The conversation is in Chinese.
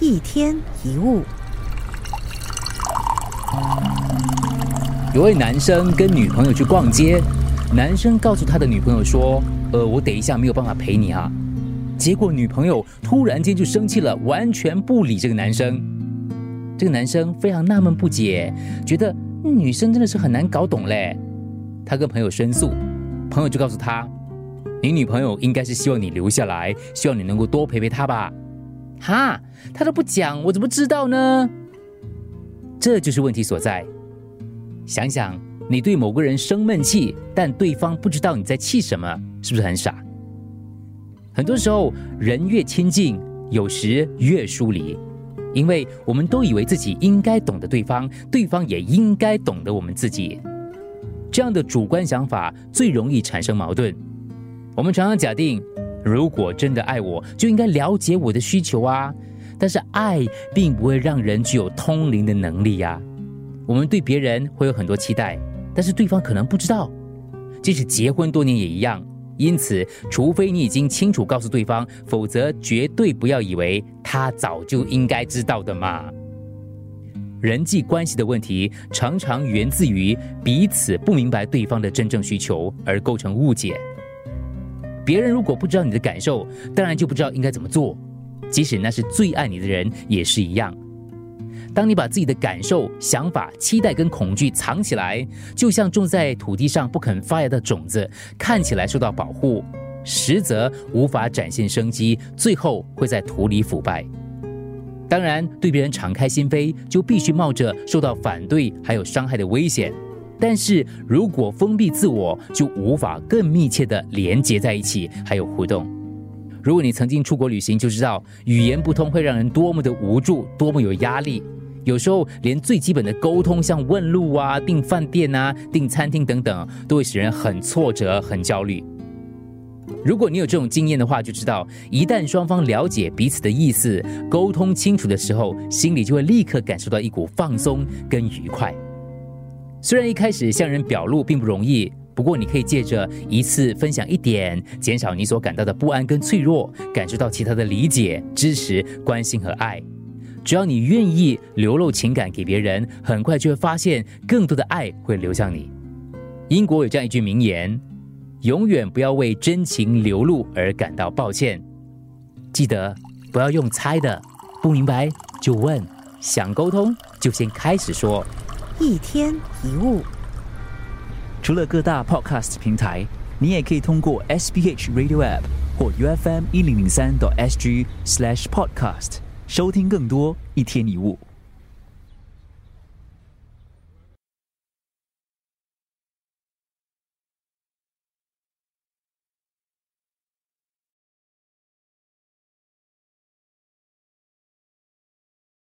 一天一物。有位男生跟女朋友去逛街，男生告诉他的女朋友说：“呃，我等一下没有办法陪你啊。”结果女朋友突然间就生气了，完全不理这个男生。这个男生非常纳闷不解，觉得女生真的是很难搞懂嘞。他跟朋友申诉，朋友就告诉他：“你女朋友应该是希望你留下来，希望你能够多陪陪她吧。”哈，他都不讲，我怎么知道呢？这就是问题所在。想想，你对某个人生闷气，但对方不知道你在气什么，是不是很傻？很多时候，人越亲近，有时越疏离，因为我们都以为自己应该懂得对方，对方也应该懂得我们自己。这样的主观想法最容易产生矛盾。我们常常假定，如果真的爱我，就应该了解我的需求啊。但是，爱并不会让人具有通灵的能力呀。我们对别人会有很多期待，但是对方可能不知道。即使结婚多年也一样。因此，除非你已经清楚告诉对方，否则绝对不要以为他早就应该知道的嘛。人际关系的问题常常源自于彼此不明白对方的真正需求，而构成误解。别人如果不知道你的感受，当然就不知道应该怎么做。即使那是最爱你的人，也是一样。当你把自己的感受、想法、期待跟恐惧藏起来，就像种在土地上不肯发芽的种子，看起来受到保护，实则无法展现生机，最后会在土里腐败。当然，对别人敞开心扉，就必须冒着受到反对还有伤害的危险。但是如果封闭自我，就无法更密切的连接在一起，还有互动。如果你曾经出国旅行，就知道语言不通会让人多么的无助，多么有压力。有时候连最基本的沟通，像问路啊、订饭店啊、订餐厅等等，都会使人很挫折、很焦虑。如果你有这种经验的话，就知道一旦双方了解彼此的意思、沟通清楚的时候，心里就会立刻感受到一股放松跟愉快。虽然一开始向人表露并不容易，不过你可以借着一次分享一点，减少你所感到的不安跟脆弱，感受到其他的理解、支持、关心和爱。只要你愿意流露情感给别人，很快就会发现更多的爱会流向你。英国有这样一句名言：“永远不要为真情流露而感到抱歉。”记得不要用猜的，不明白就问，想沟通就先开始说。一天一物，除了各大 Podcast 平台，你也可以通过 SBH Radio App 或 UFM 一零零三 SG Slash Podcast。收听更多一天一物。